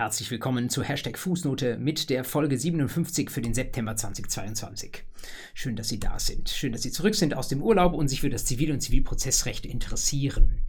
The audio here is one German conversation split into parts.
Herzlich willkommen zu Hashtag Fußnote mit der Folge 57 für den September 2022. Schön, dass Sie da sind. Schön, dass Sie zurück sind aus dem Urlaub und sich für das Zivil- und Zivilprozessrecht interessieren.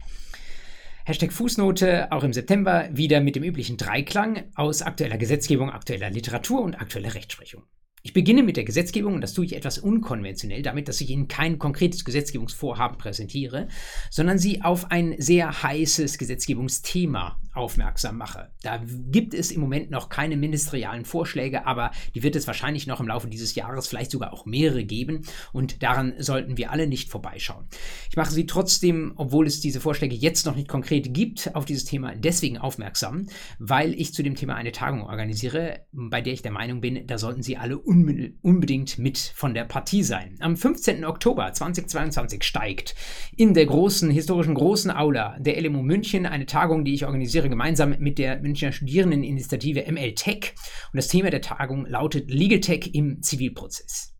Hashtag Fußnote auch im September wieder mit dem üblichen Dreiklang aus aktueller Gesetzgebung, aktueller Literatur und aktueller Rechtsprechung. Ich beginne mit der Gesetzgebung und das tue ich etwas unkonventionell, damit, dass ich Ihnen kein konkretes Gesetzgebungsvorhaben präsentiere, sondern Sie auf ein sehr heißes Gesetzgebungsthema aufmerksam mache. Da gibt es im Moment noch keine ministerialen Vorschläge, aber die wird es wahrscheinlich noch im Laufe dieses Jahres, vielleicht sogar auch mehrere geben und daran sollten wir alle nicht vorbeischauen. Ich mache Sie trotzdem, obwohl es diese Vorschläge jetzt noch nicht konkret gibt, auf dieses Thema deswegen aufmerksam, weil ich zu dem Thema eine Tagung organisiere, bei der ich der Meinung bin, da sollten Sie alle unbedingt mit von der Partie sein. Am 15. Oktober 2022 steigt in der großen, historischen großen Aula der LMU München eine Tagung, die ich organisiere, gemeinsam mit der Münchner Studierendeninitiative ML Tech. Und das Thema der Tagung lautet Legal Tech im Zivilprozess.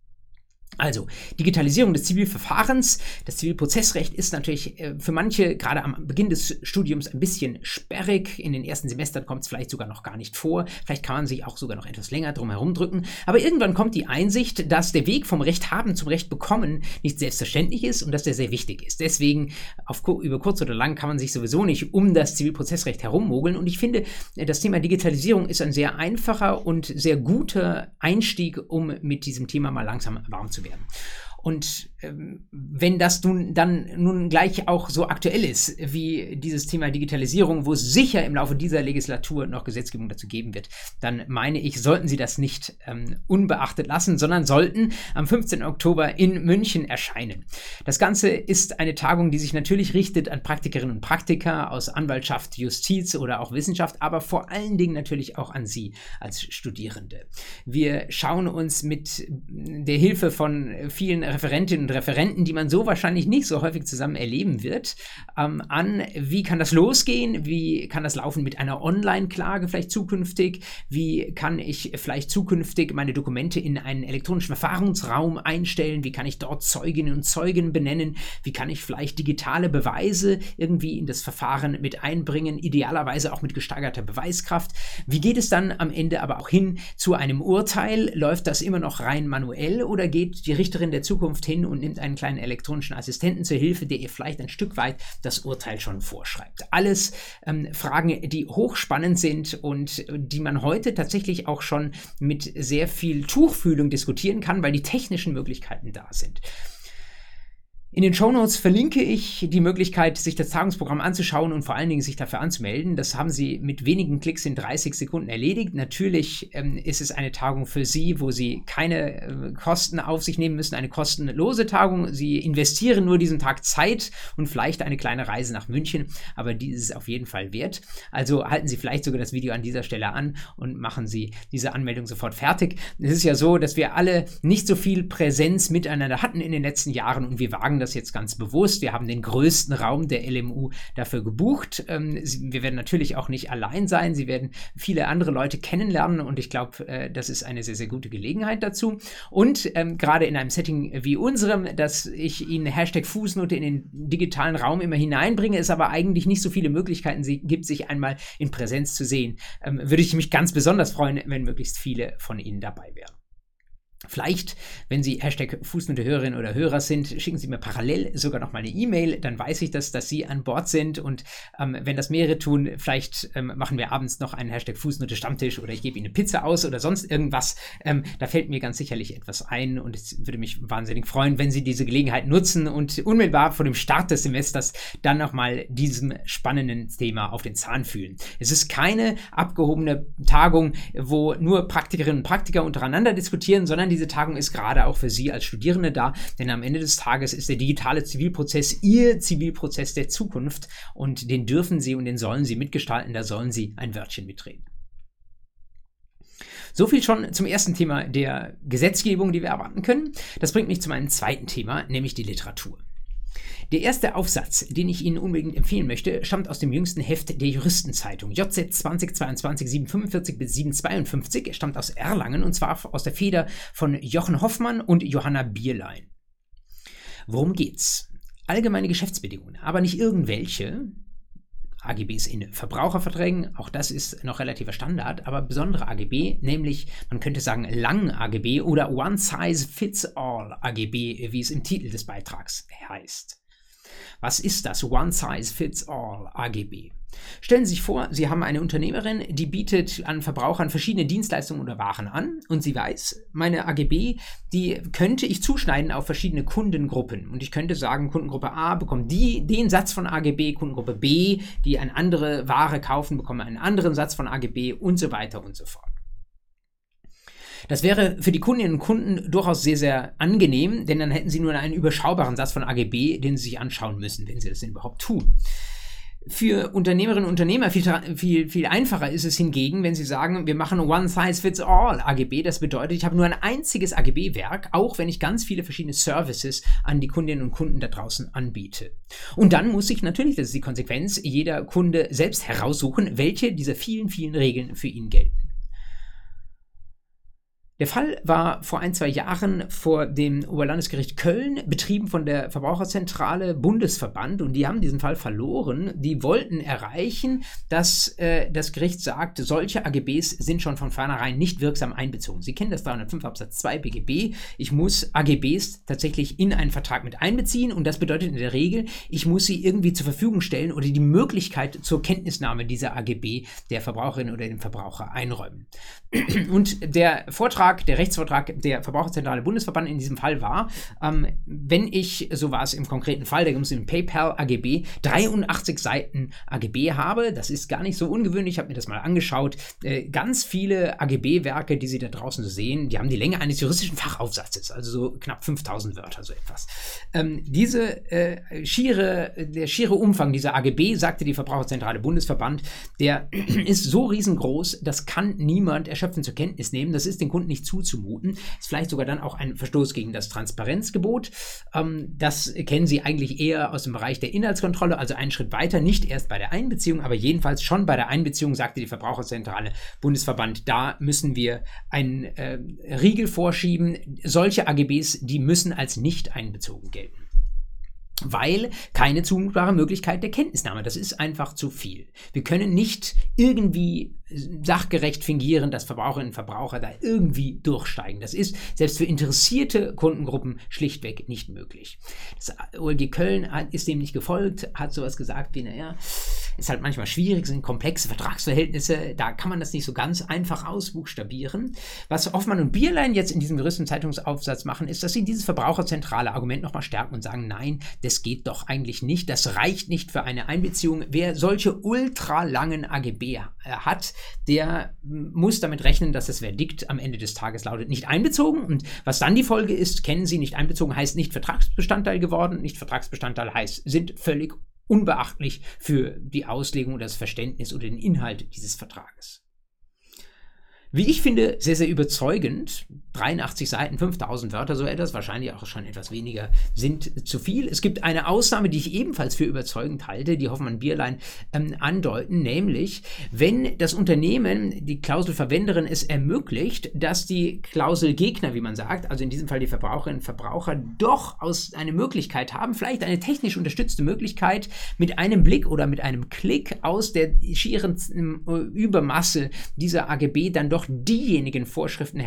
Also, Digitalisierung des Zivilverfahrens. Das Zivilprozessrecht ist natürlich äh, für manche gerade am Beginn des Studiums ein bisschen sperrig. In den ersten Semestern kommt es vielleicht sogar noch gar nicht vor. Vielleicht kann man sich auch sogar noch etwas länger drum herum drücken. Aber irgendwann kommt die Einsicht, dass der Weg vom Recht haben zum Recht bekommen nicht selbstverständlich ist und dass der sehr wichtig ist. Deswegen, auf, über kurz oder lang kann man sich sowieso nicht um das Zivilprozessrecht herummogeln. Und ich finde, das Thema Digitalisierung ist ein sehr einfacher und sehr guter Einstieg, um mit diesem Thema mal langsam warm zu werden. Und wenn das nun dann nun gleich auch so aktuell ist wie dieses Thema Digitalisierung, wo es sicher im Laufe dieser Legislatur noch Gesetzgebung dazu geben wird, dann meine ich, sollten Sie das nicht ähm, unbeachtet lassen, sondern sollten am 15. Oktober in München erscheinen. Das Ganze ist eine Tagung, die sich natürlich richtet an Praktikerinnen und Praktiker aus Anwaltschaft, Justiz oder auch Wissenschaft, aber vor allen Dingen natürlich auch an Sie als Studierende. Wir schauen uns mit der Hilfe von vielen Referentinnen und Referenten, die man so wahrscheinlich nicht so häufig zusammen erleben wird, ähm, an, wie kann das losgehen, wie kann das laufen mit einer Online-Klage vielleicht zukünftig, wie kann ich vielleicht zukünftig meine Dokumente in einen elektronischen Verfahrensraum einstellen, wie kann ich dort Zeuginnen und Zeugen benennen, wie kann ich vielleicht digitale Beweise irgendwie in das Verfahren mit einbringen, idealerweise auch mit gesteigerter Beweiskraft. Wie geht es dann am Ende aber auch hin zu einem Urteil? Läuft das immer noch rein manuell oder geht die Richterin der Zukunft hin und nimmt einen kleinen elektronischen Assistenten zur Hilfe, der ihr vielleicht ein Stück weit das Urteil schon vorschreibt. Alles ähm, Fragen, die hochspannend sind und die man heute tatsächlich auch schon mit sehr viel Tuchfühlung diskutieren kann, weil die technischen Möglichkeiten da sind. In den Shownotes verlinke ich die Möglichkeit, sich das Tagungsprogramm anzuschauen und vor allen Dingen sich dafür anzumelden. Das haben Sie mit wenigen Klicks in 30 Sekunden erledigt. Natürlich ähm, ist es eine Tagung für Sie, wo Sie keine äh, Kosten auf sich nehmen müssen, eine kostenlose Tagung. Sie investieren nur diesen Tag Zeit und vielleicht eine kleine Reise nach München, aber die ist auf jeden Fall wert. Also halten Sie vielleicht sogar das Video an dieser Stelle an und machen Sie diese Anmeldung sofort fertig. Es ist ja so, dass wir alle nicht so viel Präsenz miteinander hatten in den letzten Jahren und wir wagen das jetzt ganz bewusst. Wir haben den größten Raum der LMU dafür gebucht. Ähm, wir werden natürlich auch nicht allein sein. Sie werden viele andere Leute kennenlernen und ich glaube, äh, das ist eine sehr, sehr gute Gelegenheit dazu. Und ähm, gerade in einem Setting wie unserem, dass ich Ihnen Hashtag Fußnote in den digitalen Raum immer hineinbringe, es aber eigentlich nicht so viele Möglichkeiten gibt, sich einmal in Präsenz zu sehen, ähm, würde ich mich ganz besonders freuen, wenn möglichst viele von Ihnen dabei wären. Vielleicht, wenn Sie Hashtag Fußnote Hörerin oder Hörer sind, schicken Sie mir parallel sogar noch mal eine E-Mail, dann weiß ich das, dass Sie an Bord sind und ähm, wenn das mehrere tun, vielleicht ähm, machen wir abends noch einen Hashtag Fußnote Stammtisch oder ich gebe Ihnen eine Pizza aus oder sonst irgendwas. Ähm, da fällt mir ganz sicherlich etwas ein und es würde mich wahnsinnig freuen, wenn Sie diese Gelegenheit nutzen und unmittelbar vor dem Start des Semesters dann noch mal diesem spannenden Thema auf den Zahn fühlen. Es ist keine abgehobene Tagung, wo nur Praktikerinnen und Praktiker untereinander diskutieren, sondern diese Tagung ist gerade auch für Sie als Studierende da, denn am Ende des Tages ist der digitale Zivilprozess Ihr Zivilprozess der Zukunft und den dürfen Sie und den sollen Sie mitgestalten, da sollen Sie ein Wörtchen mitreden. So viel schon zum ersten Thema der Gesetzgebung, die wir erwarten können. Das bringt mich zu meinem zweiten Thema, nämlich die Literatur. Der erste Aufsatz, den ich Ihnen unbedingt empfehlen möchte, stammt aus dem jüngsten Heft der Juristenzeitung. JZ 2022 745 bis 752 er stammt aus Erlangen und zwar aus der Feder von Jochen Hoffmann und Johanna Bierlein. Worum geht's? Allgemeine Geschäftsbedingungen, aber nicht irgendwelche, AGBs in Verbraucherverträgen, auch das ist noch relativer Standard, aber besondere AGB, nämlich man könnte sagen Lang AGB oder One Size Fits All AGB, wie es im Titel des Beitrags heißt. Was ist das One Size Fits All AGB? Stellen Sie sich vor, Sie haben eine Unternehmerin, die bietet an Verbrauchern verschiedene Dienstleistungen oder Waren an und sie weiß, meine AGB, die könnte ich zuschneiden auf verschiedene Kundengruppen. Und ich könnte sagen, Kundengruppe A bekommt die, den Satz von AGB, Kundengruppe B, die eine andere Ware kaufen, bekommen einen anderen Satz von AGB und so weiter und so fort. Das wäre für die Kundinnen und Kunden durchaus sehr, sehr angenehm, denn dann hätten sie nur einen überschaubaren Satz von AGB, den sie sich anschauen müssen, wenn sie das denn überhaupt tun. Für Unternehmerinnen und Unternehmer viel, viel, viel einfacher ist es hingegen, wenn sie sagen, wir machen One Size Fits All AGB. Das bedeutet, ich habe nur ein einziges AGB-Werk, auch wenn ich ganz viele verschiedene Services an die Kundinnen und Kunden da draußen anbiete. Und dann muss ich natürlich, das ist die Konsequenz, jeder Kunde selbst heraussuchen, welche dieser vielen, vielen Regeln für ihn gelten. Der Fall war vor ein, zwei Jahren vor dem Oberlandesgericht Köln, betrieben von der Verbraucherzentrale Bundesverband und die haben diesen Fall verloren. Die wollten erreichen, dass äh, das Gericht sagt, solche AGBs sind schon von vornherein nicht wirksam einbezogen. Sie kennen das 305 Absatz 2 BGB. Ich muss AGBs tatsächlich in einen Vertrag mit einbeziehen und das bedeutet in der Regel, ich muss sie irgendwie zur Verfügung stellen oder die Möglichkeit zur Kenntnisnahme dieser AGB der Verbraucherin oder dem Verbraucher einräumen. Und der Vortrag, der Rechtsvortrag der Verbraucherzentrale Bundesverband in diesem Fall war, ähm, wenn ich, so war es im konkreten Fall, da gibt es im PayPal AGB 83 Seiten AGB habe, das ist gar nicht so ungewöhnlich, ich habe mir das mal angeschaut, äh, ganz viele AGB-Werke, die Sie da draußen sehen, die haben die Länge eines juristischen Fachaufsatzes, also so knapp 5000 Wörter, so etwas. Ähm, diese äh, schiere, der schiere Umfang dieser AGB, sagte die Verbraucherzentrale Bundesverband, der ist so riesengroß, das kann niemand erschöpfen erschöpfend zur Kenntnis nehmen. Das ist den Kunden nicht zuzumuten. Ist vielleicht sogar dann auch ein Verstoß gegen das Transparenzgebot. Ähm, das kennen Sie eigentlich eher aus dem Bereich der Inhaltskontrolle, also einen Schritt weiter, nicht erst bei der Einbeziehung, aber jedenfalls schon bei der Einbeziehung, sagte die Verbraucherzentrale Bundesverband, da müssen wir einen äh, Riegel vorschieben. Solche AGBs, die müssen als nicht einbezogen gelten weil keine zumutbare Möglichkeit der Kenntnisnahme. Das ist einfach zu viel. Wir können nicht irgendwie sachgerecht fingieren, dass Verbraucherinnen und Verbraucher da irgendwie durchsteigen. Das ist selbst für interessierte Kundengruppen schlichtweg nicht möglich. Das OLG Köln ist dem nicht gefolgt, hat sowas gesagt wie, naja, ist halt manchmal schwierig, sind komplexe Vertragsverhältnisse, da kann man das nicht so ganz einfach ausbuchstabieren. Was Hoffmann und Bierlein jetzt in diesem Juristen-Zeitungsaufsatz machen, ist, dass sie dieses verbraucherzentrale Argument nochmal stärken und sagen, nein, das geht doch eigentlich nicht, das reicht nicht für eine Einbeziehung. Wer solche ultralangen AGB hat, der muss damit rechnen, dass das Verdikt am Ende des Tages lautet nicht einbezogen. Und was dann die Folge ist, kennen Sie nicht einbezogen, heißt nicht Vertragsbestandteil geworden. Nicht Vertragsbestandteil heißt, sind völlig unbeachtlich für die Auslegung oder das Verständnis oder den Inhalt dieses Vertrages. Wie ich finde, sehr, sehr überzeugend. 83 Seiten, 5000 Wörter, so etwas, wahrscheinlich auch schon etwas weniger, sind zu viel. Es gibt eine Ausnahme, die ich ebenfalls für überzeugend halte, die Hoffmann Bierlein ähm, andeuten, nämlich, wenn das Unternehmen, die Klauselverwenderin es ermöglicht, dass die Klauselgegner, wie man sagt, also in diesem Fall die Verbraucherinnen und Verbraucher, doch aus eine Möglichkeit haben, vielleicht eine technisch unterstützte Möglichkeit, mit einem Blick oder mit einem Klick aus der schieren äh, Übermasse dieser AGB dann doch diejenigen Vorschriften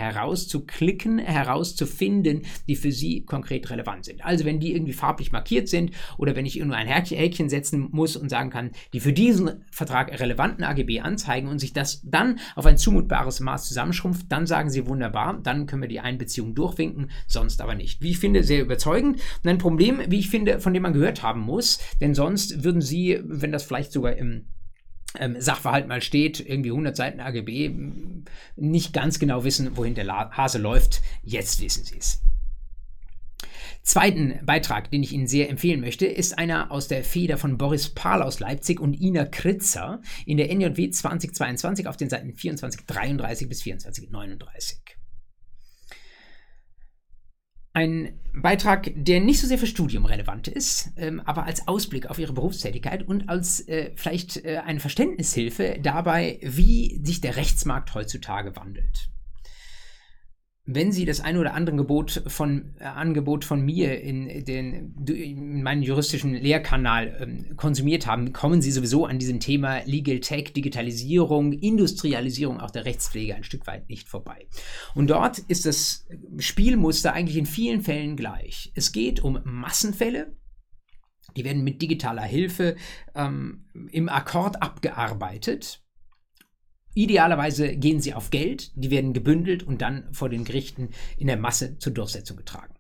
herauszuklicken, herauszufinden, die für Sie konkret relevant sind. Also wenn die irgendwie farblich markiert sind oder wenn ich nur ein Häkchen setzen muss und sagen kann, die für diesen Vertrag relevanten AGB anzeigen und sich das dann auf ein zumutbares Maß zusammenschrumpft, dann sagen Sie wunderbar, dann können wir die Einbeziehung durchwinken, sonst aber nicht. Wie ich finde, sehr überzeugend und ein Problem, wie ich finde, von dem man gehört haben muss, denn sonst würden Sie, wenn das vielleicht sogar im ähm, Sachverhalt mal steht, irgendwie 100 Seiten AGB, nicht ganz genau wissen, wohin der Hase läuft. Jetzt wissen Sie es. Zweiten Beitrag, den ich Ihnen sehr empfehlen möchte, ist einer aus der Feder von Boris Pahl aus Leipzig und Ina Kritzer in der NJW 2022 auf den Seiten 2433 bis 2439. Ein Beitrag, der nicht so sehr für Studium relevant ist, ähm, aber als Ausblick auf ihre Berufstätigkeit und als äh, vielleicht äh, eine Verständnishilfe dabei, wie sich der Rechtsmarkt heutzutage wandelt. Wenn Sie das ein oder andere Gebot von, äh, Angebot von mir in, den, in meinen juristischen Lehrkanal ähm, konsumiert haben, kommen Sie sowieso an diesem Thema Legal Tech, Digitalisierung, Industrialisierung auch der Rechtspflege ein Stück weit nicht vorbei. Und dort ist das Spielmuster eigentlich in vielen Fällen gleich. Es geht um Massenfälle, die werden mit digitaler Hilfe ähm, im Akkord abgearbeitet. Idealerweise gehen sie auf Geld, die werden gebündelt und dann vor den Gerichten in der Masse zur Durchsetzung getragen.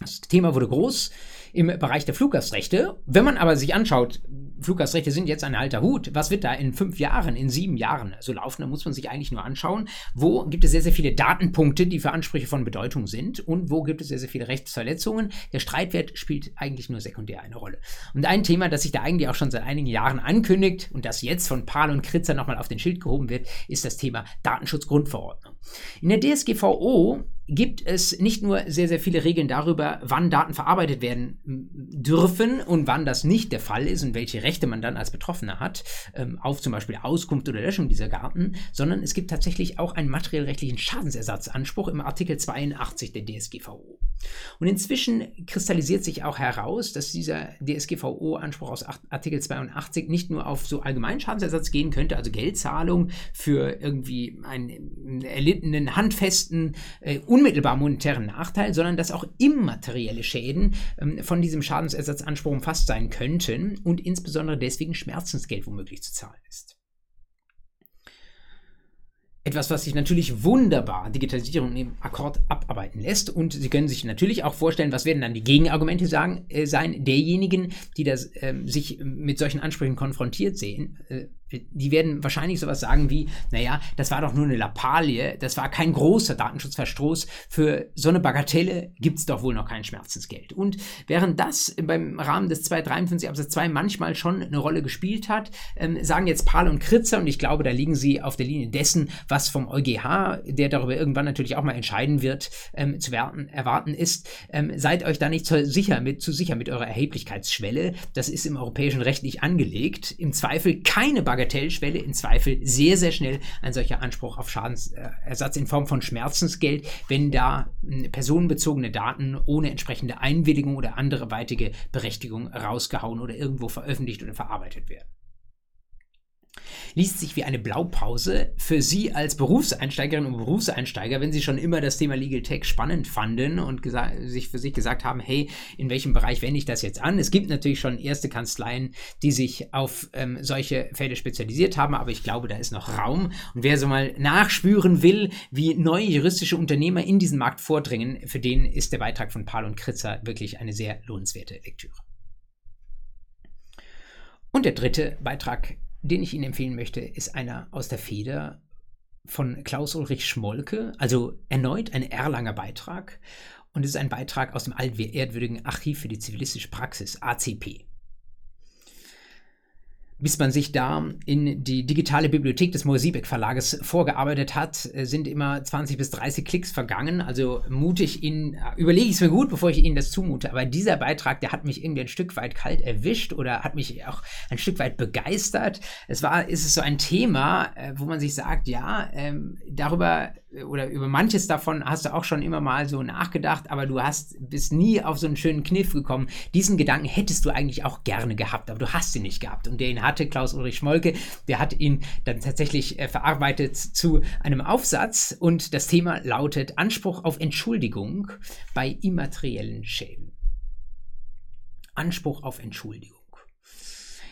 Das Thema wurde groß im Bereich der Fluggastrechte. Wenn man aber sich anschaut, Fluggastrechte sind jetzt ein alter Hut. Was wird da in fünf Jahren, in sieben Jahren so laufen? Da muss man sich eigentlich nur anschauen, wo gibt es sehr, sehr viele Datenpunkte, die für Ansprüche von Bedeutung sind und wo gibt es sehr, sehr viele Rechtsverletzungen. Der Streitwert spielt eigentlich nur sekundär eine Rolle. Und ein Thema, das sich da eigentlich auch schon seit einigen Jahren ankündigt und das jetzt von Pahl und Kritzer nochmal auf den Schild gehoben wird, ist das Thema Datenschutzgrundverordnung. In der DSGVO gibt es nicht nur sehr, sehr viele Regeln darüber, wann Daten verarbeitet werden dürfen und wann das nicht der Fall ist und welche Rechte man dann als Betroffener hat, ähm, auf zum Beispiel Auskunft oder Löschung dieser Daten, sondern es gibt tatsächlich auch einen materiellrechtlichen Schadensersatzanspruch im Artikel 82 der DSGVO. Und inzwischen kristallisiert sich auch heraus, dass dieser DSGVO-Anspruch aus Artikel 82 nicht nur auf so allgemeinen Schadensersatz gehen könnte, also Geldzahlung für irgendwie einen erlittenen, handfesten, äh, unmittelbar monetären Nachteil, sondern dass auch immaterielle Schäden ähm, von diesem Schadensersatzanspruch umfasst sein könnten und insbesondere deswegen Schmerzensgeld womöglich zu zahlen ist. Etwas, was sich natürlich wunderbar Digitalisierung im Akkord abarbeiten lässt. Und Sie können sich natürlich auch vorstellen, was werden dann die Gegenargumente sagen, äh, sein derjenigen, die das, äh, sich mit solchen Ansprüchen konfrontiert sehen, äh, die werden wahrscheinlich sowas sagen wie, naja, das war doch nur eine Lappalie, das war kein großer Datenschutzverstoß, für so eine Bagatelle gibt es doch wohl noch kein Schmerzensgeld. Und während das beim Rahmen des 253 Absatz 2 manchmal schon eine Rolle gespielt hat, ähm, sagen jetzt Pahl und Kritzer, und ich glaube, da liegen sie auf der Linie dessen, was vom EuGH, der darüber irgendwann natürlich auch mal entscheiden wird, ähm, zu werden, erwarten ist, ähm, seid euch da nicht zu sicher, mit, zu sicher mit eurer Erheblichkeitsschwelle. Das ist im europäischen Recht nicht angelegt. Im Zweifel keine Bagatelle Bagatellschwelle im Zweifel sehr, sehr schnell ein solcher Anspruch auf Schadensersatz in Form von Schmerzensgeld, wenn da hm, personenbezogene Daten ohne entsprechende Einwilligung oder andere weitige Berechtigung rausgehauen oder irgendwo veröffentlicht oder verarbeitet werden liest sich wie eine Blaupause für Sie als Berufseinsteigerinnen und Berufseinsteiger, wenn Sie schon immer das Thema Legal Tech spannend fanden und sich für sich gesagt haben, hey, in welchem Bereich wende ich das jetzt an? Es gibt natürlich schon erste Kanzleien, die sich auf ähm, solche Fälle spezialisiert haben, aber ich glaube, da ist noch Raum. Und wer so mal nachspüren will, wie neue juristische Unternehmer in diesen Markt vordringen, für den ist der Beitrag von Paul und Kritzer wirklich eine sehr lohnenswerte Lektüre. Und der dritte Beitrag den ich Ihnen empfehlen möchte, ist einer aus der Feder von Klaus-Ulrich Schmolke, also erneut ein Erlanger Beitrag. Und es ist ein Beitrag aus dem altehrwürdigen Archiv für die zivilistische Praxis, ACP bis man sich da in die digitale Bibliothek des Moosiebeck Verlages vorgearbeitet hat, äh, sind immer 20 bis 30 Klicks vergangen. Also mutig Ihnen, äh, überlege ich es mir gut, bevor ich Ihnen das zumute. Aber dieser Beitrag, der hat mich irgendwie ein Stück weit kalt erwischt oder hat mich auch ein Stück weit begeistert. Es war, ist es so ein Thema, äh, wo man sich sagt, ja, ähm, darüber oder über manches davon hast du auch schon immer mal so nachgedacht, aber du hast bist nie auf so einen schönen Kniff gekommen. Diesen Gedanken hättest du eigentlich auch gerne gehabt, aber du hast ihn nicht gehabt. Und den hatte Klaus Ulrich Schmolke, der hat ihn dann tatsächlich äh, verarbeitet zu einem Aufsatz und das Thema lautet Anspruch auf Entschuldigung bei immateriellen Schäden. Anspruch auf Entschuldigung.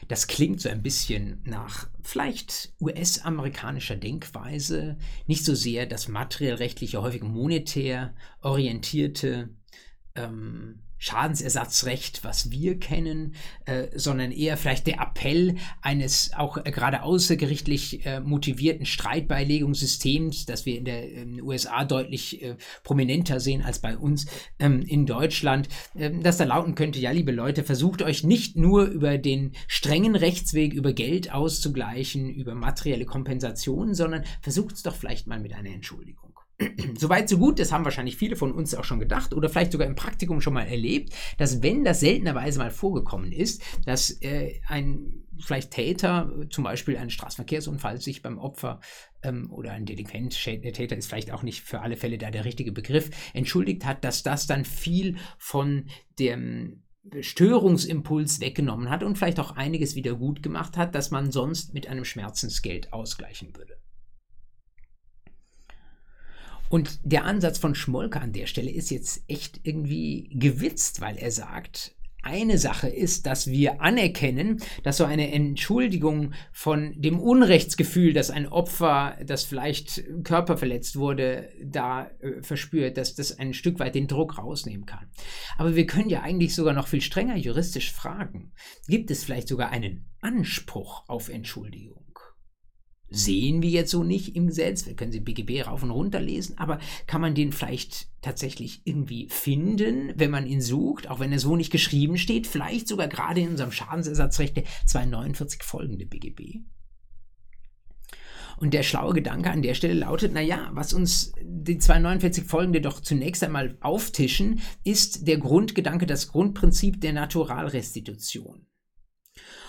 Das klingt so ein bisschen nach vielleicht US-amerikanischer Denkweise, nicht so sehr das materiellrechtliche, häufig monetär orientierte ähm, Schadensersatzrecht, was wir kennen, äh, sondern eher vielleicht der Appell eines auch äh, gerade außergerichtlich äh, motivierten Streitbeilegungssystems, das wir in den ähm, USA deutlich äh, prominenter sehen als bei uns ähm, in Deutschland, ähm, das da lauten könnte, ja, liebe Leute, versucht euch nicht nur über den strengen Rechtsweg, über Geld auszugleichen, über materielle Kompensationen, sondern versucht es doch vielleicht mal mit einer Entschuldigung. Soweit so gut, das haben wahrscheinlich viele von uns auch schon gedacht oder vielleicht sogar im Praktikum schon mal erlebt, dass wenn das seltenerweise mal vorgekommen ist, dass äh, ein vielleicht Täter, zum Beispiel ein Straßenverkehrsunfall, sich beim Opfer ähm, oder ein Delinquent, der Täter ist vielleicht auch nicht für alle Fälle da der richtige Begriff, entschuldigt hat, dass das dann viel von dem Störungsimpuls weggenommen hat und vielleicht auch einiges wieder gut gemacht hat, das man sonst mit einem Schmerzensgeld ausgleichen würde. Und der Ansatz von Schmolke an der Stelle ist jetzt echt irgendwie gewitzt, weil er sagt, eine Sache ist, dass wir anerkennen, dass so eine Entschuldigung von dem Unrechtsgefühl, dass ein Opfer, das vielleicht körperverletzt wurde, da äh, verspürt, dass das ein Stück weit den Druck rausnehmen kann. Aber wir können ja eigentlich sogar noch viel strenger juristisch fragen. Gibt es vielleicht sogar einen Anspruch auf Entschuldigung? Sehen wir jetzt so nicht im Gesetz. Wir können sie BGB rauf und runter lesen, aber kann man den vielleicht tatsächlich irgendwie finden, wenn man ihn sucht, auch wenn er so nicht geschrieben steht, vielleicht sogar gerade in unserem Schadensersatzrecht der 249 folgende BGB? Und der schlaue Gedanke an der Stelle lautet, naja, was uns die 249 folgende doch zunächst einmal auftischen, ist der Grundgedanke, das Grundprinzip der Naturalrestitution.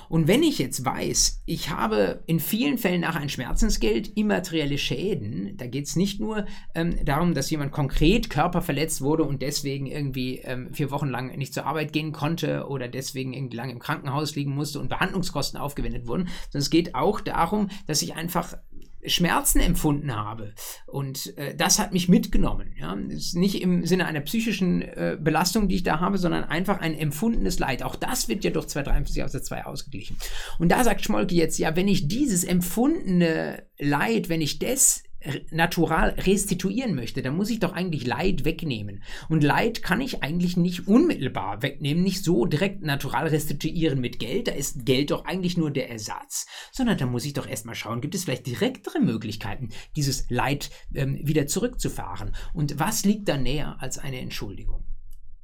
Und wenn ich jetzt weiß, ich habe in vielen Fällen nach ein Schmerzensgeld immaterielle Schäden, da geht es nicht nur ähm, darum, dass jemand konkret körperverletzt wurde und deswegen irgendwie ähm, vier Wochen lang nicht zur Arbeit gehen konnte oder deswegen irgendwie lange im Krankenhaus liegen musste und Behandlungskosten aufgewendet wurden, sondern es geht auch darum, dass ich einfach Schmerzen empfunden habe. Und äh, das hat mich mitgenommen. Ja? ist nicht im Sinne einer psychischen äh, Belastung, die ich da habe, sondern einfach ein empfundenes Leid. Auch das wird ja durch 253 aus der 2 ausgeglichen. Und da sagt Schmolke jetzt, ja, wenn ich dieses empfundene Leid, wenn ich das natural restituieren möchte, dann muss ich doch eigentlich Leid wegnehmen. Und Leid kann ich eigentlich nicht unmittelbar wegnehmen, nicht so direkt natural restituieren mit Geld. Da ist Geld doch eigentlich nur der Ersatz, sondern da muss ich doch erstmal schauen, gibt es vielleicht direktere Möglichkeiten, dieses Leid ähm, wieder zurückzufahren. Und was liegt da näher als eine Entschuldigung?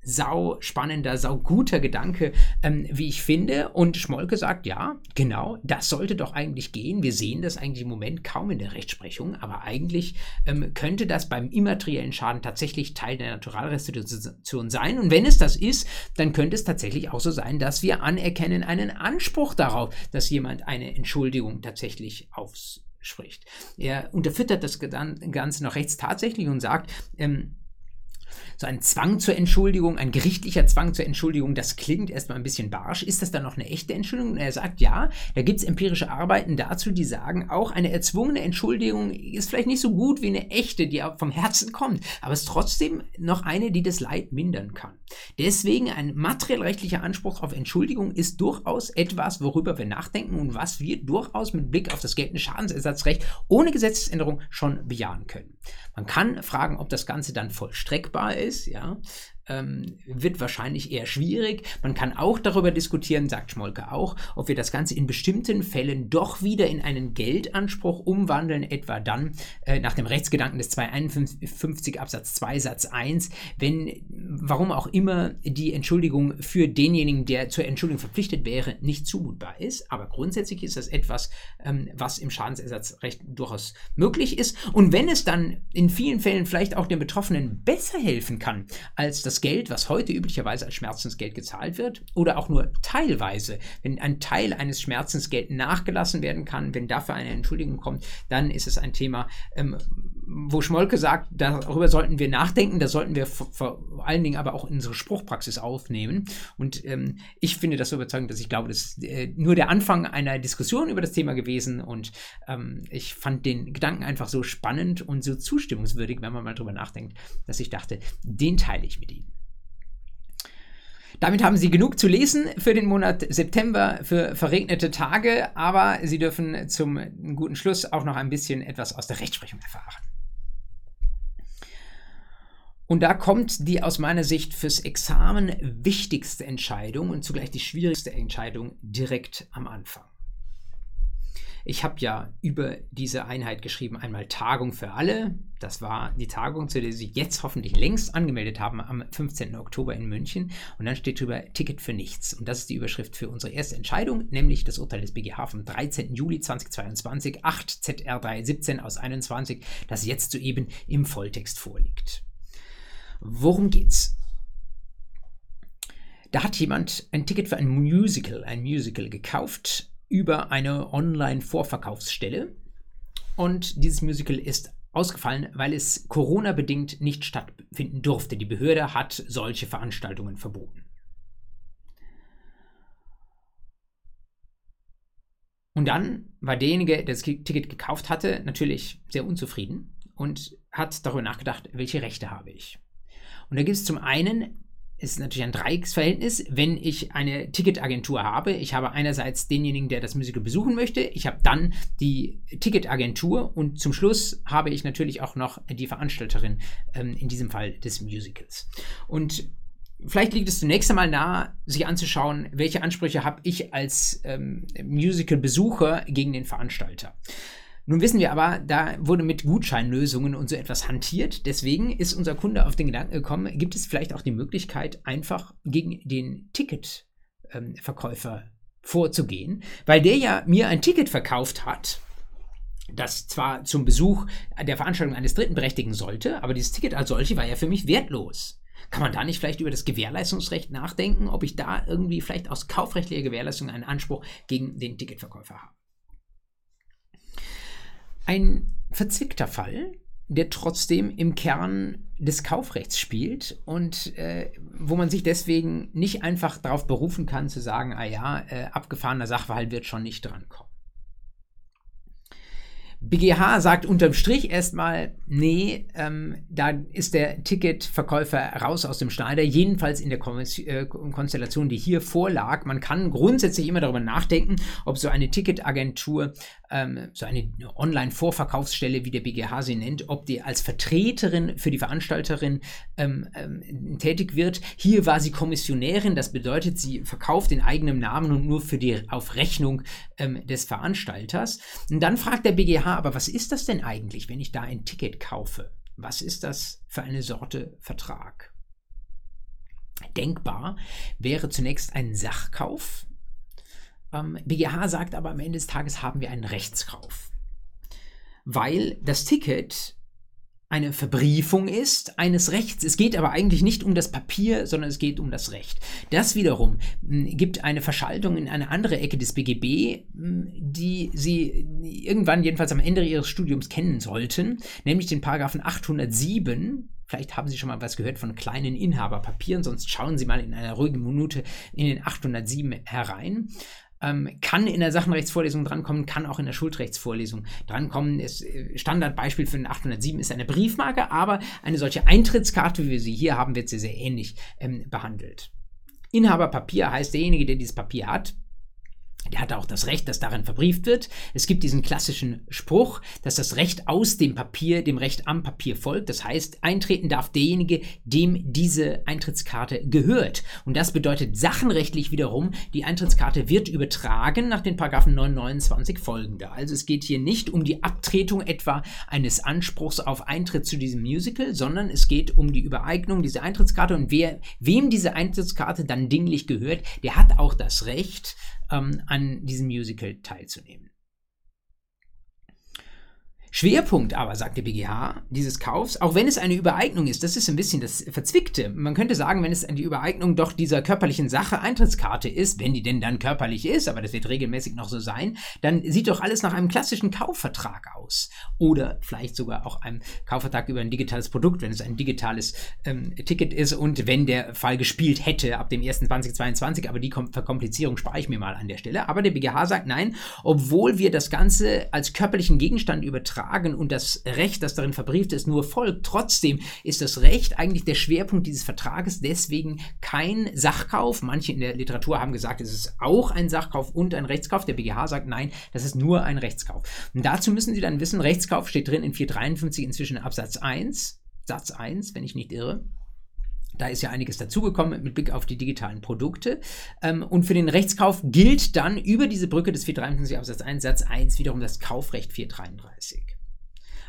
Sau spannender, sau guter Gedanke, ähm, wie ich finde. Und Schmolke sagt, ja, genau, das sollte doch eigentlich gehen. Wir sehen das eigentlich im Moment kaum in der Rechtsprechung, aber eigentlich ähm, könnte das beim immateriellen Schaden tatsächlich Teil der Naturalrestitution sein. Und wenn es das ist, dann könnte es tatsächlich auch so sein, dass wir anerkennen einen Anspruch darauf, dass jemand eine Entschuldigung tatsächlich ausspricht. Er unterfüttert das Ganze noch rechts tatsächlich und sagt, ähm, so ein Zwang zur Entschuldigung, ein gerichtlicher Zwang zur Entschuldigung, das klingt erstmal ein bisschen barsch. Ist das dann noch eine echte Entschuldigung? Und er sagt, ja, da gibt es empirische Arbeiten dazu, die sagen, auch eine erzwungene Entschuldigung ist vielleicht nicht so gut wie eine echte, die vom Herzen kommt, aber es ist trotzdem noch eine, die das Leid mindern kann. Deswegen ein materiellrechtlicher Anspruch auf Entschuldigung ist durchaus etwas, worüber wir nachdenken und was wir durchaus mit Blick auf das geltende Schadensersatzrecht ohne Gesetzesänderung schon bejahen können. Man kann fragen, ob das Ganze dann vollstreckbar ist, ja ähm, wird wahrscheinlich eher schwierig. Man kann auch darüber diskutieren, sagt Schmolke auch, ob wir das Ganze in bestimmten Fällen doch wieder in einen Geldanspruch umwandeln, etwa dann äh, nach dem Rechtsgedanken des 251 Absatz 2 Satz 1, wenn, warum auch immer, die Entschuldigung für denjenigen, der zur Entschuldigung verpflichtet wäre, nicht zumutbar ist. Aber grundsätzlich ist das etwas, ähm, was im Schadensersatzrecht durchaus möglich ist. Und wenn es dann in vielen Fällen vielleicht auch den Betroffenen besser helfen kann, als das das Geld, was heute üblicherweise als Schmerzensgeld gezahlt wird, oder auch nur teilweise, wenn ein Teil eines Schmerzensgeld nachgelassen werden kann, wenn dafür eine Entschuldigung kommt, dann ist es ein Thema, ähm, wo Schmolke sagt, darüber sollten wir nachdenken, da sollten wir vor, allen Dingen aber auch unsere Spruchpraxis aufnehmen. Und ähm, ich finde das so überzeugend, dass ich glaube, das ist äh, nur der Anfang einer Diskussion über das Thema gewesen. Und ähm, ich fand den Gedanken einfach so spannend und so zustimmungswürdig, wenn man mal drüber nachdenkt, dass ich dachte, den teile ich mit Ihnen. Damit haben Sie genug zu lesen für den Monat September, für verregnete Tage, aber Sie dürfen zum guten Schluss auch noch ein bisschen etwas aus der Rechtsprechung erfahren. Und da kommt die aus meiner Sicht fürs Examen wichtigste Entscheidung und zugleich die schwierigste Entscheidung direkt am Anfang. Ich habe ja über diese Einheit geschrieben, einmal Tagung für alle. Das war die Tagung, zu der Sie jetzt hoffentlich längst angemeldet haben, am 15. Oktober in München. Und dann steht drüber Ticket für nichts. Und das ist die Überschrift für unsere erste Entscheidung, nämlich das Urteil des BGH vom 13. Juli 2022, 8 ZR 317 aus 21, das jetzt soeben im Volltext vorliegt. Worum geht's? Da hat jemand ein Ticket für ein Musical, ein Musical gekauft über eine Online-Vorverkaufsstelle. Und dieses Musical ist ausgefallen, weil es Corona-bedingt nicht stattfinden durfte. Die Behörde hat solche Veranstaltungen verboten. Und dann war derjenige, der das Ticket gekauft hatte, natürlich sehr unzufrieden und hat darüber nachgedacht, welche Rechte habe ich. Und da gibt es zum einen ist natürlich ein Dreiecksverhältnis, wenn ich eine Ticketagentur habe. Ich habe einerseits denjenigen, der das Musical besuchen möchte, ich habe dann die Ticketagentur und zum Schluss habe ich natürlich auch noch die Veranstalterin, ähm, in diesem Fall des Musicals. Und vielleicht liegt es zunächst einmal nahe, sich anzuschauen, welche Ansprüche habe ich als ähm, Musical-Besucher gegen den Veranstalter. Nun wissen wir aber, da wurde mit Gutscheinlösungen und so etwas hantiert. Deswegen ist unser Kunde auf den Gedanken gekommen, gibt es vielleicht auch die Möglichkeit, einfach gegen den Ticketverkäufer ähm, vorzugehen, weil der ja mir ein Ticket verkauft hat, das zwar zum Besuch der Veranstaltung eines Dritten berechtigen sollte, aber dieses Ticket als solche war ja für mich wertlos. Kann man da nicht vielleicht über das Gewährleistungsrecht nachdenken, ob ich da irgendwie vielleicht aus kaufrechtlicher Gewährleistung einen Anspruch gegen den Ticketverkäufer habe? Ein verzwickter Fall, der trotzdem im Kern des Kaufrechts spielt und äh, wo man sich deswegen nicht einfach darauf berufen kann zu sagen, ah ja, äh, abgefahrener Sachverhalt wird schon nicht drankommen. BGH sagt unterm Strich erstmal, nee, ähm, da ist der Ticketverkäufer raus aus dem Schneider, jedenfalls in der äh, Konstellation, die hier vorlag. Man kann grundsätzlich immer darüber nachdenken, ob so eine Ticketagentur ähm, so eine Online-Vorverkaufsstelle, wie der BGH sie nennt, ob die als Vertreterin für die Veranstalterin ähm, ähm, tätig wird. Hier war sie Kommissionärin, das bedeutet, sie verkauft in eigenem Namen und nur für die auf Rechnung ähm, des Veranstalters. Und dann fragt der BGH, aber was ist das denn eigentlich, wenn ich da ein Ticket kaufe? Was ist das für eine Sorte Vertrag? Denkbar wäre zunächst ein Sachkauf, ähm, BGH sagt aber am Ende des Tages haben wir einen Rechtskauf. Weil das Ticket eine Verbriefung ist eines Rechts. Es geht aber eigentlich nicht um das Papier, sondern es geht um das Recht. Das wiederum hm, gibt eine Verschaltung in eine andere Ecke des BGB, hm, die Sie irgendwann jedenfalls am Ende Ihres Studiums kennen sollten, nämlich den Paragraphen 807 Vielleicht haben Sie schon mal was gehört von kleinen Inhaberpapieren, sonst schauen Sie mal in einer ruhigen Minute in den 807 herein ähm, kann in der Sachenrechtsvorlesung drankommen, kann auch in der Schuldrechtsvorlesung drankommen. Das äh, Standardbeispiel für den 807 ist eine Briefmarke, aber eine solche Eintrittskarte, wie wir sie hier haben, wird sehr, sehr ähnlich ähm, behandelt. Inhaberpapier heißt derjenige, der dieses Papier hat, der hat auch das Recht, das darin verbrieft wird. Es gibt diesen klassischen Spruch, dass das Recht aus dem Papier dem Recht am Papier folgt. Das heißt, eintreten darf derjenige, dem diese Eintrittskarte gehört. Und das bedeutet sachenrechtlich wiederum, die Eintrittskarte wird übertragen nach den Paragraphen 929 folgende. Also es geht hier nicht um die Abtretung etwa eines Anspruchs auf Eintritt zu diesem Musical, sondern es geht um die Übereignung dieser Eintrittskarte und wer, wem diese Eintrittskarte dann dinglich gehört, der hat auch das Recht, ähm, an diesem Musical teilzunehmen. Schwerpunkt aber, sagt der BGH, dieses Kaufs, auch wenn es eine Übereignung ist, das ist ein bisschen das Verzwickte. Man könnte sagen, wenn es die Übereignung doch dieser körperlichen Sache Eintrittskarte ist, wenn die denn dann körperlich ist, aber das wird regelmäßig noch so sein, dann sieht doch alles nach einem klassischen Kaufvertrag aus. Oder vielleicht sogar auch einem Kaufvertrag über ein digitales Produkt, wenn es ein digitales ähm, Ticket ist und wenn der Fall gespielt hätte ab dem 1.2022, aber die Verkomplizierung spare ich mir mal an der Stelle. Aber der BGH sagt, nein, obwohl wir das Ganze als körperlichen Gegenstand übertragen, übertragen und das Recht, das darin verbrieft ist, nur folgt. Trotzdem ist das Recht eigentlich der Schwerpunkt dieses Vertrages, deswegen kein Sachkauf. Manche in der Literatur haben gesagt, es ist auch ein Sachkauf und ein Rechtskauf. Der BGH sagt, nein, das ist nur ein Rechtskauf. Und dazu müssen Sie dann wissen, Rechtskauf steht drin in 453 inzwischen Absatz 1, Satz 1, wenn ich nicht irre. Da ist ja einiges dazugekommen mit Blick auf die digitalen Produkte. Ähm, und für den Rechtskauf gilt dann über diese Brücke des 453 Absatz 1 Satz 1 wiederum das Kaufrecht 433.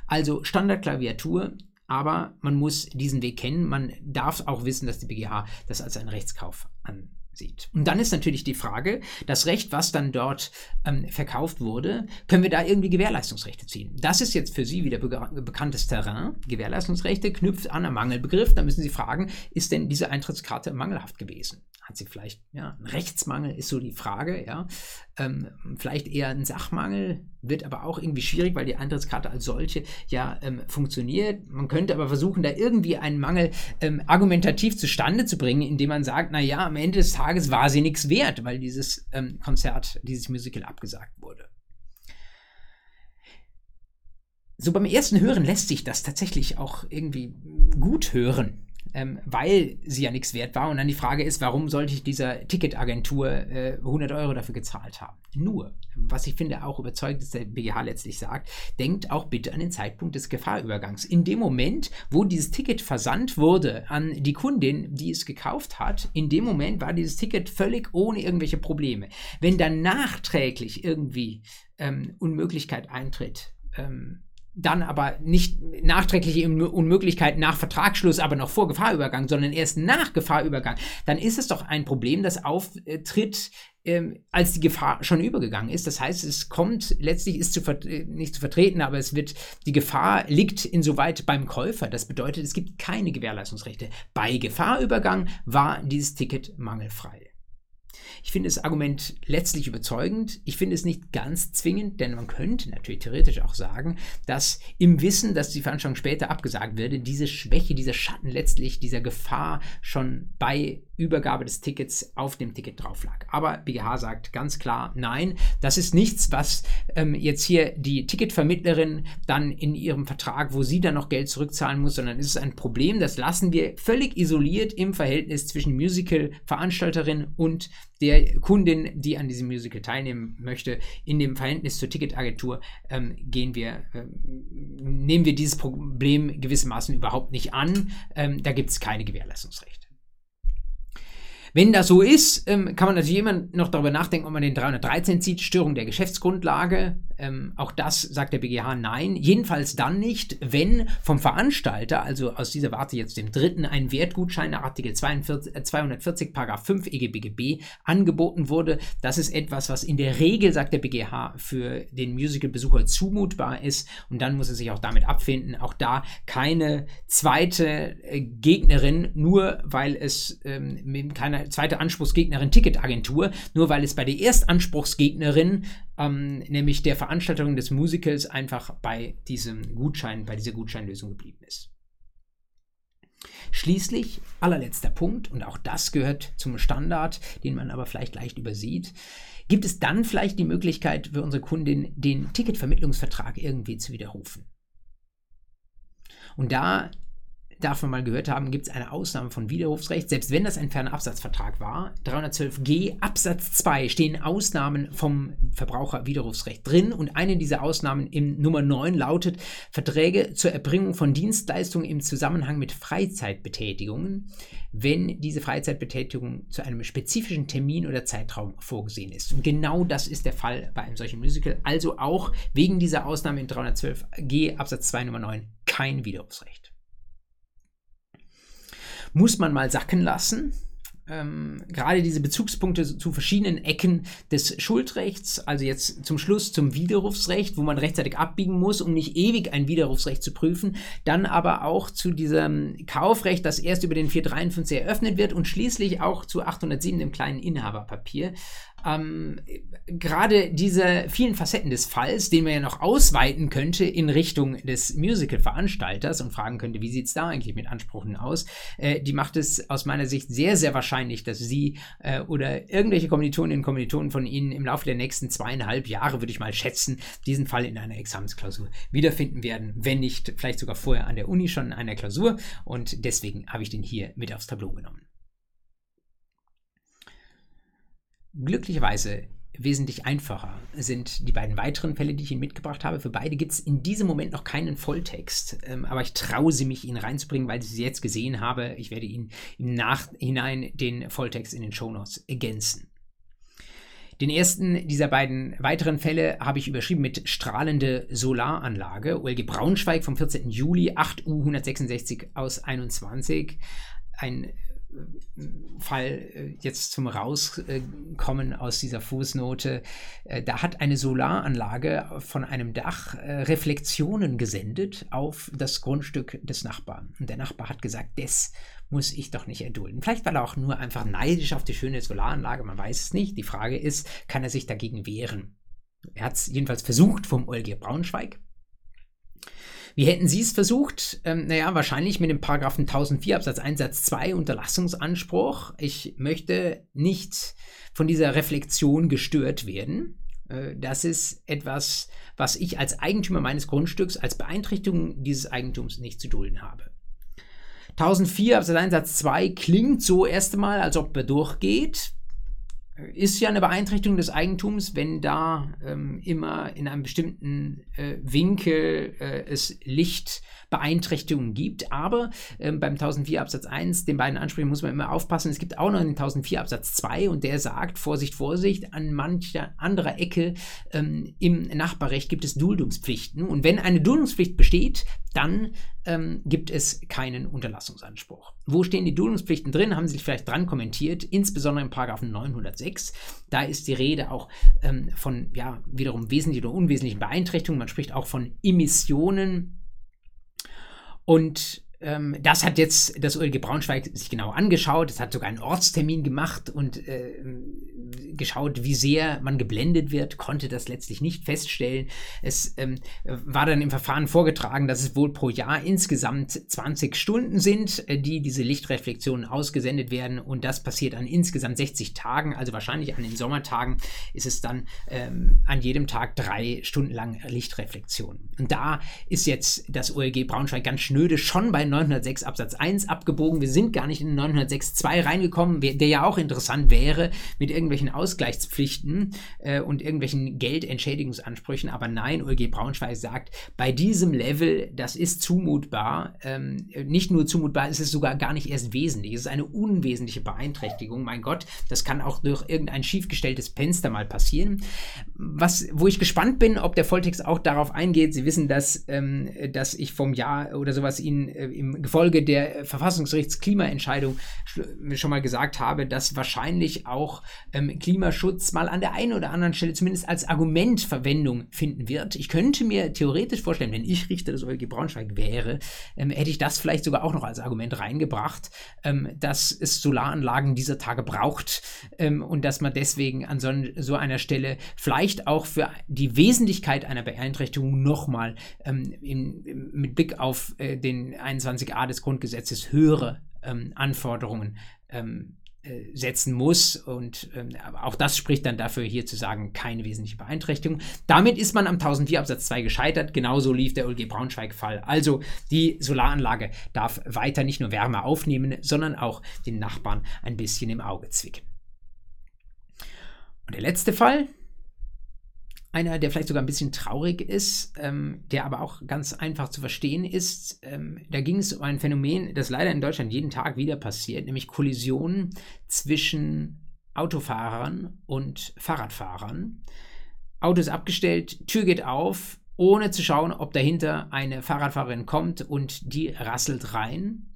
Also Standardklaviatur, aber man muss diesen Weg kennen. Man darf auch wissen, dass die BGH das als einen Rechtskauf ansieht sieht. Und dann ist natürlich die Frage, das Recht, was dann dort ähm, verkauft wurde, können wir da irgendwie Gewährleistungsrechte ziehen? Das ist jetzt für Sie wieder be bekanntes Terrain. Gewährleistungsrechte knüpft an einen Mangelbegriff. Da müssen Sie fragen, ist denn diese Eintrittskarte mangelhaft gewesen? Hat sie vielleicht ja, einen Rechtsmangel, ist so die Frage, ja. Ähm, vielleicht eher ein Sachmangel, wird aber auch irgendwie schwierig, weil die Eintrittskarte als solche ja ähm, funktioniert. Man könnte aber versuchen, da irgendwie einen Mangel ähm, argumentativ zustande zu bringen, indem man sagt, naja, am Ende des Tages war sie nichts wert, weil dieses ähm, Konzert, dieses Musical abgesagt wurde. So beim ersten Hören lässt sich das tatsächlich auch irgendwie gut hören ähm, weil sie ja nichts wert war. Und dann die Frage ist, warum sollte ich dieser Ticketagentur äh, 100 Euro dafür gezahlt haben? Nur, was ich finde auch überzeugt, dass der BGH letztlich sagt, denkt auch bitte an den Zeitpunkt des Gefahrübergangs. In dem Moment, wo dieses Ticket versandt wurde an die Kundin, die es gekauft hat, in dem Moment war dieses Ticket völlig ohne irgendwelche Probleme. Wenn dann nachträglich irgendwie ähm, Unmöglichkeit eintritt, ähm, dann aber nicht nachträgliche Unmöglichkeit nach Vertragsschluss, aber noch vor Gefahrübergang, sondern erst nach Gefahrübergang, dann ist es doch ein Problem, das auftritt, ähm, als die Gefahr schon übergegangen ist. Das heißt, es kommt, letztlich ist zu nicht zu vertreten, aber es wird, die Gefahr liegt insoweit beim Käufer. Das bedeutet, es gibt keine Gewährleistungsrechte. Bei Gefahrübergang war dieses Ticket mangelfrei. Ich finde das Argument letztlich überzeugend. Ich finde es nicht ganz zwingend, denn man könnte natürlich theoretisch auch sagen, dass im Wissen, dass die Veranstaltung später abgesagt würde, diese Schwäche, dieser Schatten letztlich dieser Gefahr schon bei Übergabe des Tickets auf dem Ticket drauf lag. Aber BGH sagt ganz klar, nein, das ist nichts, was ähm, jetzt hier die Ticketvermittlerin dann in ihrem Vertrag, wo sie dann noch Geld zurückzahlen muss, sondern es ist ein Problem, das lassen wir völlig isoliert im Verhältnis zwischen Musical-Veranstalterin und der Kundin, die an diesem Musical teilnehmen möchte. In dem Verhältnis zur Ticketagentur ähm, gehen wir, ähm, nehmen wir dieses Problem gewissermaßen überhaupt nicht an. Ähm, da gibt es keine Gewährleistungsrechte. Wenn das so ist, ähm, kann man natürlich immer noch darüber nachdenken, ob man den 313 zieht, Störung der Geschäftsgrundlage. Ähm, auch das sagt der BGH nein. Jedenfalls dann nicht, wenn vom Veranstalter, also aus dieser Warte jetzt dem dritten, ein Wertgutschein nach Artikel 42, äh, 240 Paragraph 5 EGBGB angeboten wurde. Das ist etwas, was in der Regel, sagt der BGH, für den Musical-Besucher zumutbar ist. Und dann muss er sich auch damit abfinden. Auch da keine zweite äh, Gegnerin, nur weil es ähm, keine zweite Anspruchsgegnerin Ticketagentur, nur weil es bei der Erstanspruchsgegnerin, ähm, nämlich der Veranstaltung des Musicals, einfach bei diesem Gutschein, bei dieser Gutscheinlösung geblieben ist. Schließlich, allerletzter Punkt, und auch das gehört zum Standard, den man aber vielleicht leicht übersieht, gibt es dann vielleicht die Möglichkeit für unsere Kundin, den Ticketvermittlungsvertrag irgendwie zu widerrufen. Und da man mal gehört haben, gibt es eine Ausnahme von Widerrufsrecht, selbst wenn das ein ferner Absatzvertrag war. 312g Absatz 2 stehen Ausnahmen vom Verbraucherwiderrufsrecht drin und eine dieser Ausnahmen im Nummer 9 lautet Verträge zur Erbringung von Dienstleistungen im Zusammenhang mit Freizeitbetätigungen, wenn diese Freizeitbetätigung zu einem spezifischen Termin oder Zeitraum vorgesehen ist. Und genau das ist der Fall bei einem solchen Musical, also auch wegen dieser Ausnahme in 312g Absatz 2 Nummer 9 kein Widerrufsrecht muss man mal sacken lassen. Ähm, gerade diese Bezugspunkte zu verschiedenen Ecken des Schuldrechts, also jetzt zum Schluss zum Widerrufsrecht, wo man rechtzeitig abbiegen muss, um nicht ewig ein Widerrufsrecht zu prüfen, dann aber auch zu diesem Kaufrecht, das erst über den 453 eröffnet wird und schließlich auch zu 807, dem kleinen Inhaberpapier ähm, gerade diese vielen Facetten des Falls, den man ja noch ausweiten könnte in Richtung des Musical-Veranstalters und fragen könnte, wie sieht es da eigentlich mit Ansprüchen aus, äh, die macht es aus meiner Sicht sehr, sehr wahrscheinlich, dass Sie äh, oder irgendwelche Kommilitoninnen und Kommilitonen von Ihnen im Laufe der nächsten zweieinhalb Jahre, würde ich mal schätzen, diesen Fall in einer Examensklausur wiederfinden werden, wenn nicht vielleicht sogar vorher an der Uni schon in einer Klausur und deswegen habe ich den hier mit aufs Tableau genommen. Glücklicherweise wesentlich einfacher sind die beiden weiteren Fälle, die ich Ihnen mitgebracht habe. Für beide gibt es in diesem Moment noch keinen Volltext, ähm, aber ich traue sie mich, Ihnen reinzubringen, weil ich sie jetzt gesehen habe. Ich werde Ihnen im Nachhinein den Volltext in den Shownotes ergänzen. Den ersten dieser beiden weiteren Fälle habe ich überschrieben mit strahlende Solaranlage. OLG Braunschweig vom 14. Juli, 8 U 166 aus 21. Ein Fall äh, jetzt zum Rauskommen aus dieser Fußnote, äh, da hat eine Solaranlage von einem Dach äh, Reflexionen gesendet auf das Grundstück des Nachbarn. Und der Nachbar hat gesagt, das muss ich doch nicht erdulden. Vielleicht war er auch nur einfach neidisch auf die schöne Solaranlage, man weiß es nicht. Die Frage ist, kann er sich dagegen wehren? Er hat es jedenfalls versucht vom OLG Braunschweig. Wie hätten Sie es versucht? Ähm, naja, wahrscheinlich mit dem Paragraphen 1004 Absatz 1 Satz 2 Unterlassungsanspruch. Ich möchte nicht von dieser Reflexion gestört werden. Äh, das ist etwas, was ich als Eigentümer meines Grundstücks als Beeinträchtigung dieses Eigentums nicht zu dulden habe. 1004 Absatz 1 Satz 2 klingt so erst einmal, als ob er durchgeht ist ja eine Beeinträchtigung des Eigentums, wenn da ähm, immer in einem bestimmten äh, Winkel äh, es Lichtbeeinträchtigungen gibt. Aber ähm, beim 1004 Absatz 1, den beiden Ansprüchen muss man immer aufpassen. Es gibt auch noch den 1004 Absatz 2 und der sagt, Vorsicht, Vorsicht, an mancher anderer Ecke ähm, im Nachbarrecht gibt es Duldungspflichten. Und wenn eine Duldungspflicht besteht, dann ähm, gibt es keinen Unterlassungsanspruch. Wo stehen die Duldungspflichten drin? Haben Sie sich vielleicht dran kommentiert, insbesondere im Paragraphen 906. Da ist die Rede auch ähm, von ja, wiederum wesentlichen oder unwesentlichen Beeinträchtigungen. Man spricht auch von Emissionen. Und das hat jetzt das OLG Braunschweig sich genau angeschaut. Es hat sogar einen Ortstermin gemacht und äh, geschaut, wie sehr man geblendet wird, konnte das letztlich nicht feststellen. Es ähm, war dann im Verfahren vorgetragen, dass es wohl pro Jahr insgesamt 20 Stunden sind, äh, die diese Lichtreflexionen ausgesendet werden und das passiert an insgesamt 60 Tagen, also wahrscheinlich an den Sommertagen ist es dann ähm, an jedem Tag drei Stunden lang Lichtreflexion. Und da ist jetzt das OLG Braunschweig ganz schnöde schon bei 906 Absatz 1 abgebogen. Wir sind gar nicht in 906 2 reingekommen, der ja auch interessant wäre mit irgendwelchen Aus Ausgleichspflichten äh, und irgendwelchen Geldentschädigungsansprüchen. Aber nein, OLG Braunschweig sagt, bei diesem Level, das ist zumutbar. Ähm, nicht nur zumutbar, es ist sogar gar nicht erst wesentlich. Es ist eine unwesentliche Beeinträchtigung. Mein Gott, das kann auch durch irgendein schiefgestelltes Fenster mal passieren. Was, wo ich gespannt bin, ob der Volltext auch darauf eingeht. Sie wissen, dass, ähm, dass ich vom Jahr oder sowas Ihnen äh, im Gefolge der Verfassungsgerichtsklimaentscheidung schon mal gesagt habe, dass wahrscheinlich auch ähm, Klima Klimaschutz mal an der einen oder anderen Stelle zumindest als Argument Verwendung finden wird. Ich könnte mir theoretisch vorstellen, wenn ich Richter des OLG Braunschweig wäre, ähm, hätte ich das vielleicht sogar auch noch als Argument reingebracht, ähm, dass es Solaranlagen dieser Tage braucht ähm, und dass man deswegen an so, so, einer Stelle vielleicht auch für die Wesentlichkeit einer Beeinträchtigung nochmal ähm, mit Blick auf äh, den 21a des Grundgesetzes höhere ähm, Anforderungen ähm, äh, setzen muss. Und ähm, auch das spricht dann dafür, hier zu sagen, keine wesentliche Beeinträchtigung. Damit ist man am 1004 Absatz 2 gescheitert. Genauso lief der OLG Braunschweig-Fall. Also die Solaranlage darf weiter nicht nur Wärme aufnehmen, sondern auch den Nachbarn ein bisschen im Auge zwicken. Und der letzte Fall, einer, der vielleicht sogar ein bisschen traurig ist, ähm, der aber auch ganz einfach zu verstehen ist. Ähm, da ging es um ein Phänomen, das leider in Deutschland jeden Tag wieder passiert, nämlich Kollisionen zwischen Autofahrern und Fahrradfahrern. Auto ist abgestellt, Tür geht auf, ohne zu schauen, ob dahinter eine Fahrradfahrerin kommt und die rasselt rein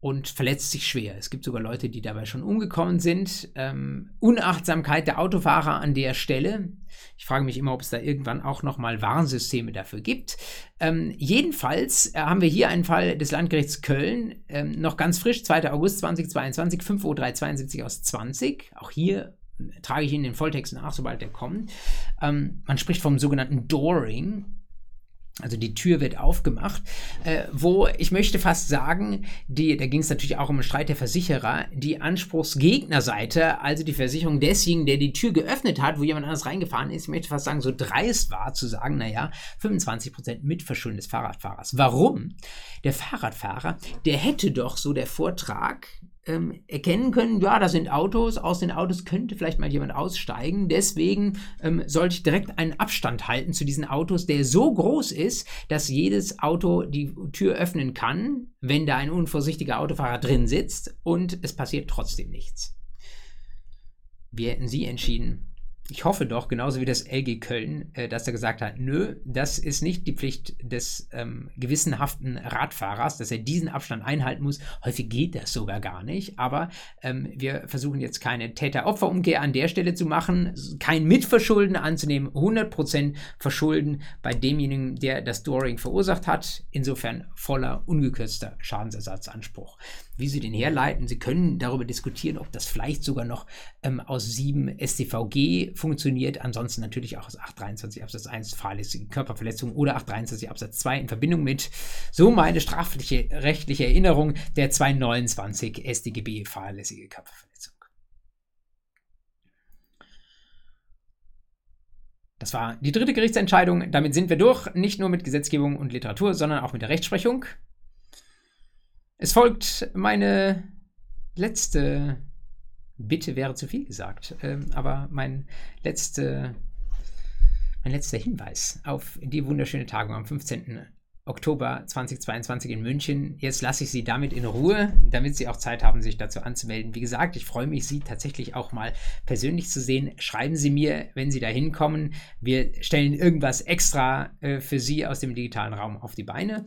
und verletzt sich schwer. Es gibt sogar Leute, die dabei schon umgekommen sind. Ähm, Unachtsamkeit der Autofahrer an der Stelle. Ich frage mich immer, ob es da irgendwann auch nochmal Warnsysteme dafür gibt. Ähm, jedenfalls äh, haben wir hier einen Fall des Landgerichts Köln, ähm, noch ganz frisch, 2. August 2022, 5.372 aus 20. Auch hier äh, trage ich Ihnen den Volltext nach, sobald der kommt. Ähm, man spricht vom sogenannten Dooring. Also die Tür wird aufgemacht, äh, wo ich möchte fast sagen, die, da ging es natürlich auch um einen Streit der Versicherer, die Anspruchsgegnerseite, also die Versicherung desjenigen, der die Tür geöffnet hat, wo jemand anders reingefahren ist, ich möchte fast sagen, so dreist war zu sagen, naja, 25% Mitverschulden des Fahrradfahrers. Warum? Der Fahrradfahrer, der hätte doch, so der Vortrag, ähm, erkennen können, ja, da sind Autos, aus den Autos könnte vielleicht mal jemand aussteigen. Deswegen ähm, sollte ich direkt einen Abstand halten zu diesen Autos, der so groß ist, dass jedes Auto die Tür öffnen kann, wenn da ein unvorsichtiger Autofahrer drin sitzt und es passiert trotzdem nichts. Wie hätten Sie entschieden? Ich hoffe doch, genauso wie das LG Köln, äh, dass er gesagt hat, nö, das ist nicht die Pflicht des ähm, gewissenhaften Radfahrers, dass er diesen Abstand einhalten muss. Häufig geht das sogar gar nicht, aber ähm, wir versuchen jetzt keine Täter-Opfer-Umkehr an der Stelle zu machen, kein Mitverschulden anzunehmen, 100% Verschulden bei demjenigen, der das Doring verursacht hat. Insofern voller, ungekürzter Schadensersatzanspruch wie sie den herleiten. Sie können darüber diskutieren, ob das vielleicht sogar noch ähm, aus 7 StVG funktioniert. Ansonsten natürlich auch aus 823 Absatz 1 fahrlässige Körperverletzung oder 823 Absatz 2 in Verbindung mit, so meine strafrechtliche rechtliche Erinnerung, der 229 StGB fahrlässige Körperverletzung. Das war die dritte Gerichtsentscheidung. Damit sind wir durch, nicht nur mit Gesetzgebung und Literatur, sondern auch mit der Rechtsprechung. Es folgt meine letzte Bitte wäre zu viel gesagt, ähm, aber mein, letzte, mein letzter Hinweis auf die wunderschöne Tagung am 15. Oktober 2022 in München. Jetzt lasse ich Sie damit in Ruhe, damit Sie auch Zeit haben, sich dazu anzumelden. Wie gesagt, ich freue mich, Sie tatsächlich auch mal persönlich zu sehen. Schreiben Sie mir, wenn Sie da hinkommen. Wir stellen irgendwas extra äh, für Sie aus dem digitalen Raum auf die Beine.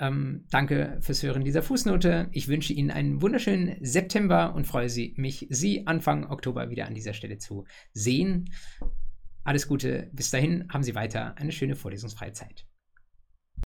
Ähm, danke fürs Hören dieser Fußnote. Ich wünsche Ihnen einen wunderschönen September und freue mich Sie Anfang Oktober wieder an dieser Stelle zu sehen. Alles Gute, bis dahin haben Sie weiter eine schöne vorlesungsfreie Zeit.